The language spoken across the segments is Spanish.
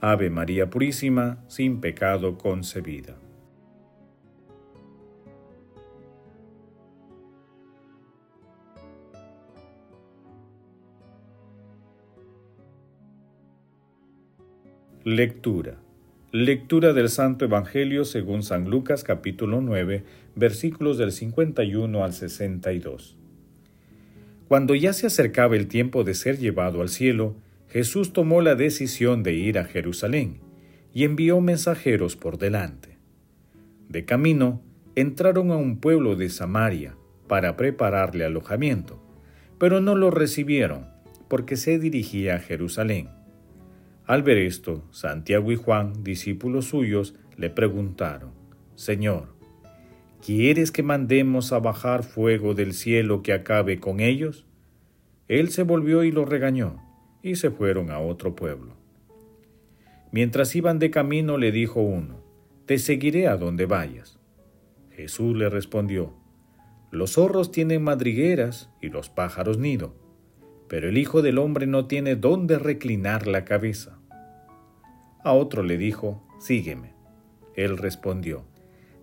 Ave María Purísima, sin pecado concebida. Lectura. Lectura del Santo Evangelio según San Lucas capítulo 9, versículos del 51 al 62. Cuando ya se acercaba el tiempo de ser llevado al cielo, Jesús tomó la decisión de ir a Jerusalén y envió mensajeros por delante. De camino, entraron a un pueblo de Samaria para prepararle alojamiento, pero no lo recibieron porque se dirigía a Jerusalén. Al ver esto, Santiago y Juan, discípulos suyos, le preguntaron, Señor, ¿quieres que mandemos a bajar fuego del cielo que acabe con ellos? Él se volvió y los regañó y se fueron a otro pueblo. Mientras iban de camino le dijo uno, Te seguiré a donde vayas. Jesús le respondió, Los zorros tienen madrigueras y los pájaros nido, pero el Hijo del Hombre no tiene dónde reclinar la cabeza. A otro le dijo, Sígueme. Él respondió,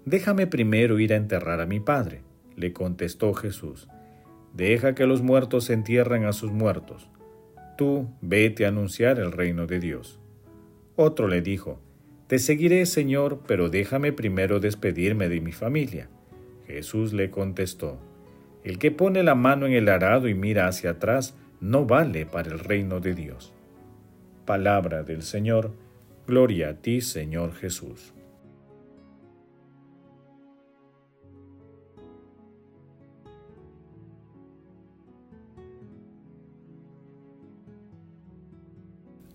Déjame primero ir a enterrar a mi Padre. Le contestó Jesús, Deja que los muertos entierren a sus muertos tú vete a anunciar el reino de Dios. Otro le dijo, Te seguiré, Señor, pero déjame primero despedirme de mi familia. Jesús le contestó, El que pone la mano en el arado y mira hacia atrás no vale para el reino de Dios. Palabra del Señor, gloria a ti, Señor Jesús.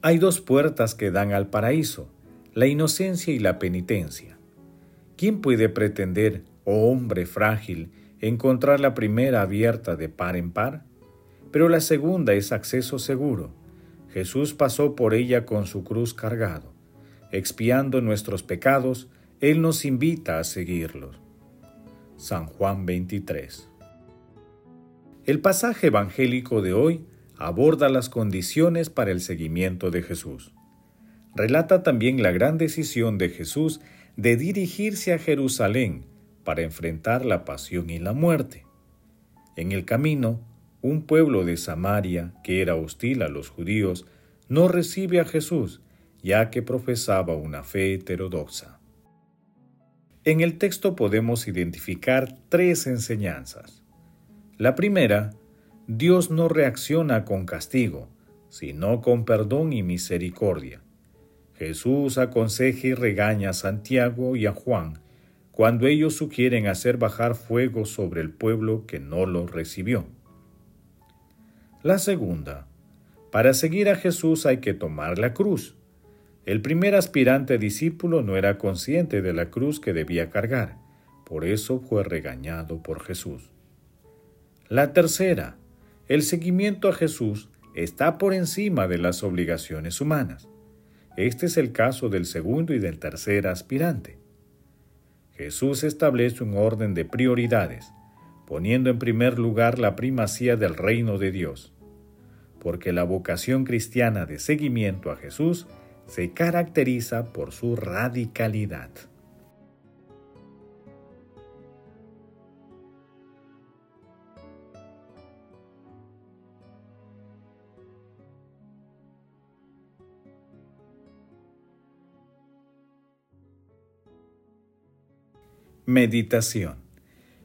Hay dos puertas que dan al paraíso, la inocencia y la penitencia. ¿Quién puede pretender, oh hombre frágil, encontrar la primera abierta de par en par? Pero la segunda es acceso seguro. Jesús pasó por ella con su cruz cargado. Expiando nuestros pecados, Él nos invita a seguirlos. San Juan 23. El pasaje evangélico de hoy aborda las condiciones para el seguimiento de Jesús. Relata también la gran decisión de Jesús de dirigirse a Jerusalén para enfrentar la pasión y la muerte. En el camino, un pueblo de Samaria, que era hostil a los judíos, no recibe a Jesús, ya que profesaba una fe heterodoxa. En el texto podemos identificar tres enseñanzas. La primera Dios no reacciona con castigo, sino con perdón y misericordia. Jesús aconseja y regaña a Santiago y a Juan cuando ellos sugieren hacer bajar fuego sobre el pueblo que no lo recibió. La segunda, para seguir a Jesús hay que tomar la cruz. El primer aspirante discípulo no era consciente de la cruz que debía cargar, por eso fue regañado por Jesús. La tercera, el seguimiento a Jesús está por encima de las obligaciones humanas. Este es el caso del segundo y del tercer aspirante. Jesús establece un orden de prioridades, poniendo en primer lugar la primacía del reino de Dios, porque la vocación cristiana de seguimiento a Jesús se caracteriza por su radicalidad. Meditación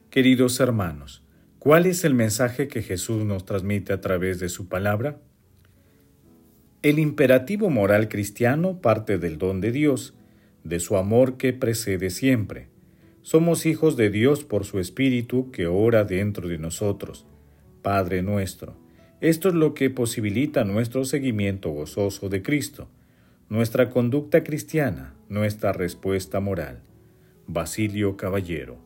Queridos hermanos, ¿cuál es el mensaje que Jesús nos transmite a través de su palabra? El imperativo moral cristiano parte del don de Dios, de su amor que precede siempre. Somos hijos de Dios por su Espíritu que ora dentro de nosotros. Padre nuestro. Esto es lo que posibilita nuestro seguimiento gozoso de Cristo. nuestra conducta cristiana, nuestra respuesta moral. Basilio Caballero.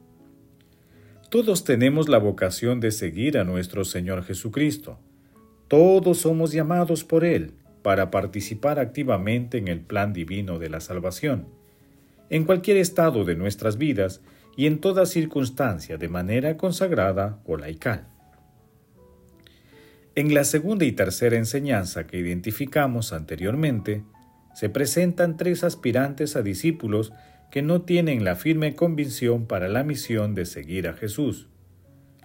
Todos tenemos la vocación de seguir a nuestro Señor Jesucristo. Todos somos llamados por Él para participar activamente en el plan divino de la salvación, en cualquier estado de nuestras vidas y en toda circunstancia de manera consagrada o laical. En la segunda y tercera enseñanza que identificamos anteriormente, se presentan tres aspirantes a discípulos que no tienen la firme convicción para la misión de seguir a Jesús,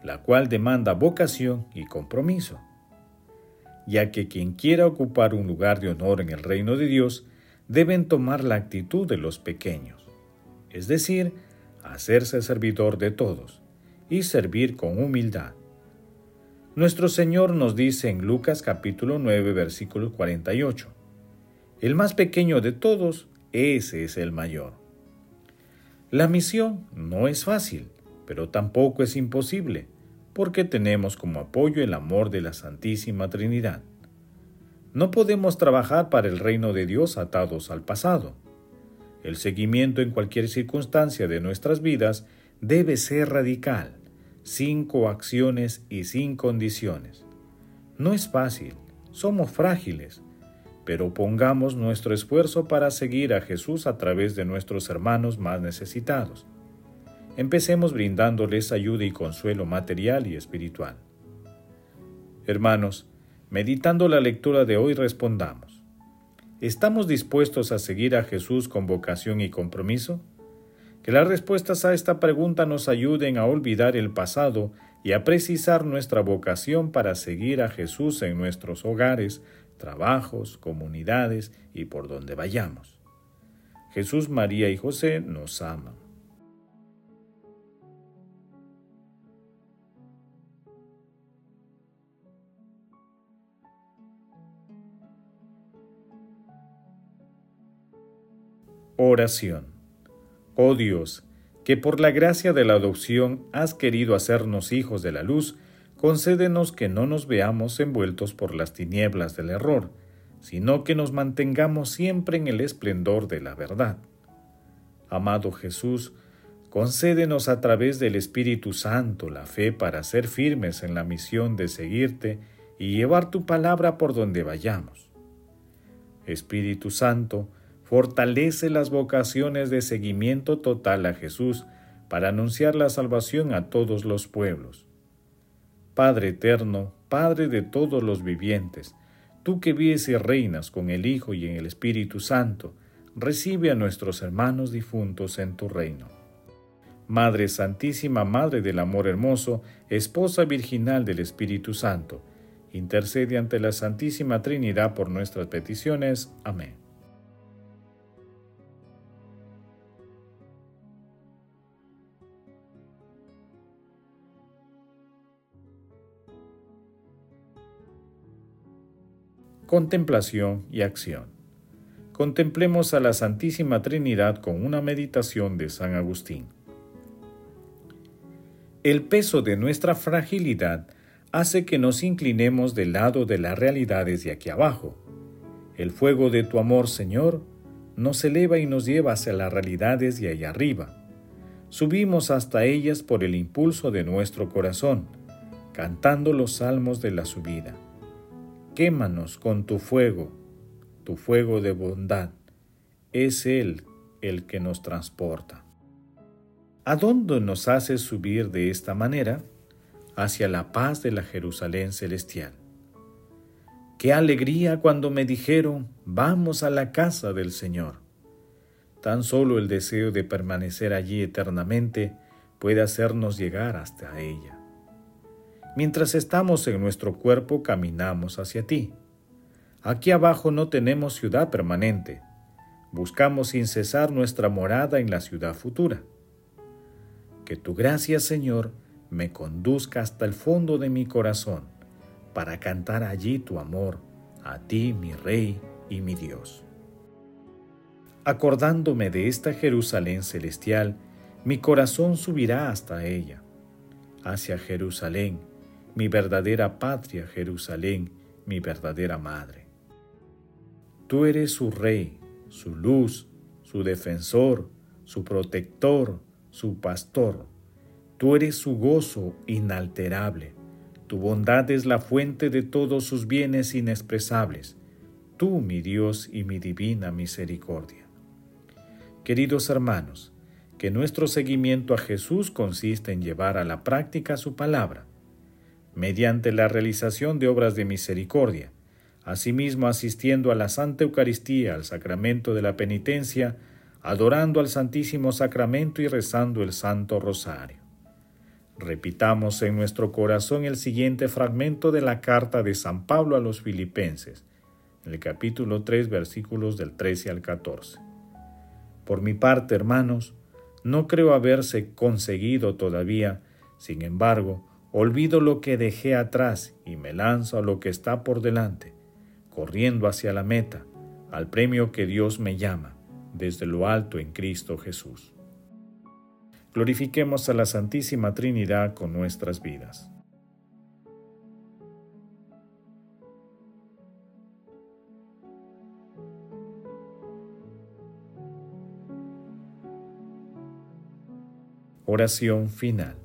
la cual demanda vocación y compromiso, ya que quien quiera ocupar un lugar de honor en el reino de Dios deben tomar la actitud de los pequeños, es decir, hacerse servidor de todos y servir con humildad. Nuestro Señor nos dice en Lucas capítulo 9 versículo 48, el más pequeño de todos, ese es el mayor. La misión no es fácil, pero tampoco es imposible, porque tenemos como apoyo el amor de la Santísima Trinidad. No podemos trabajar para el reino de Dios atados al pasado. El seguimiento en cualquier circunstancia de nuestras vidas debe ser radical, sin coacciones y sin condiciones. No es fácil, somos frágiles, pero pongamos nuestro esfuerzo para seguir a Jesús a través de nuestros hermanos más necesitados. Empecemos brindándoles ayuda y consuelo material y espiritual. Hermanos, meditando la lectura de hoy respondamos, ¿estamos dispuestos a seguir a Jesús con vocación y compromiso? Que las respuestas a esta pregunta nos ayuden a olvidar el pasado y a precisar nuestra vocación para seguir a Jesús en nuestros hogares, trabajos, comunidades y por donde vayamos. Jesús, María y José nos aman. Oración. Oh Dios, que por la gracia de la adopción has querido hacernos hijos de la luz, concédenos que no nos veamos envueltos por las tinieblas del error, sino que nos mantengamos siempre en el esplendor de la verdad. Amado Jesús, concédenos a través del Espíritu Santo la fe para ser firmes en la misión de seguirte y llevar tu palabra por donde vayamos. Espíritu Santo, fortalece las vocaciones de seguimiento total a Jesús para anunciar la salvación a todos los pueblos Padre eterno, Padre de todos los vivientes, tú que vives y reinas con el Hijo y en el Espíritu Santo, recibe a nuestros hermanos difuntos en tu reino. Madre Santísima, Madre del Amor Hermoso, Esposa Virginal del Espíritu Santo, intercede ante la Santísima Trinidad por nuestras peticiones. Amén. Contemplación y acción. Contemplemos a la Santísima Trinidad con una meditación de San Agustín. El peso de nuestra fragilidad hace que nos inclinemos del lado de las realidades de aquí abajo. El fuego de tu amor, Señor, nos eleva y nos lleva hacia las realidades de allá arriba. Subimos hasta ellas por el impulso de nuestro corazón, cantando los salmos de la subida. Quémanos con tu fuego, tu fuego de bondad. Es Él el que nos transporta. ¿A dónde nos hace subir de esta manera? Hacia la paz de la Jerusalén celestial. Qué alegría cuando me dijeron, vamos a la casa del Señor. Tan solo el deseo de permanecer allí eternamente puede hacernos llegar hasta ella. Mientras estamos en nuestro cuerpo caminamos hacia ti. Aquí abajo no tenemos ciudad permanente. Buscamos sin cesar nuestra morada en la ciudad futura. Que tu gracia, Señor, me conduzca hasta el fondo de mi corazón para cantar allí tu amor, a ti mi Rey y mi Dios. Acordándome de esta Jerusalén celestial, mi corazón subirá hasta ella, hacia Jerusalén, mi verdadera patria Jerusalén, mi verdadera madre. Tú eres su rey, su luz, su defensor, su protector, su pastor. Tú eres su gozo inalterable. Tu bondad es la fuente de todos sus bienes inexpresables. Tú, mi Dios y mi divina misericordia. Queridos hermanos, que nuestro seguimiento a Jesús consiste en llevar a la práctica su palabra, mediante la realización de obras de misericordia, asimismo asistiendo a la Santa Eucaristía, al sacramento de la penitencia, adorando al Santísimo Sacramento y rezando el Santo Rosario. Repitamos en nuestro corazón el siguiente fragmento de la carta de San Pablo a los Filipenses, en el capítulo 3, versículos del 13 al 14. Por mi parte, hermanos, no creo haberse conseguido todavía, sin embargo, olvido lo que dejé atrás y me lanzo a lo que está por delante, corriendo hacia la meta, al premio que Dios me llama, desde lo alto en Cristo Jesús. Glorifiquemos a la Santísima Trinidad con nuestras vidas. Oración final.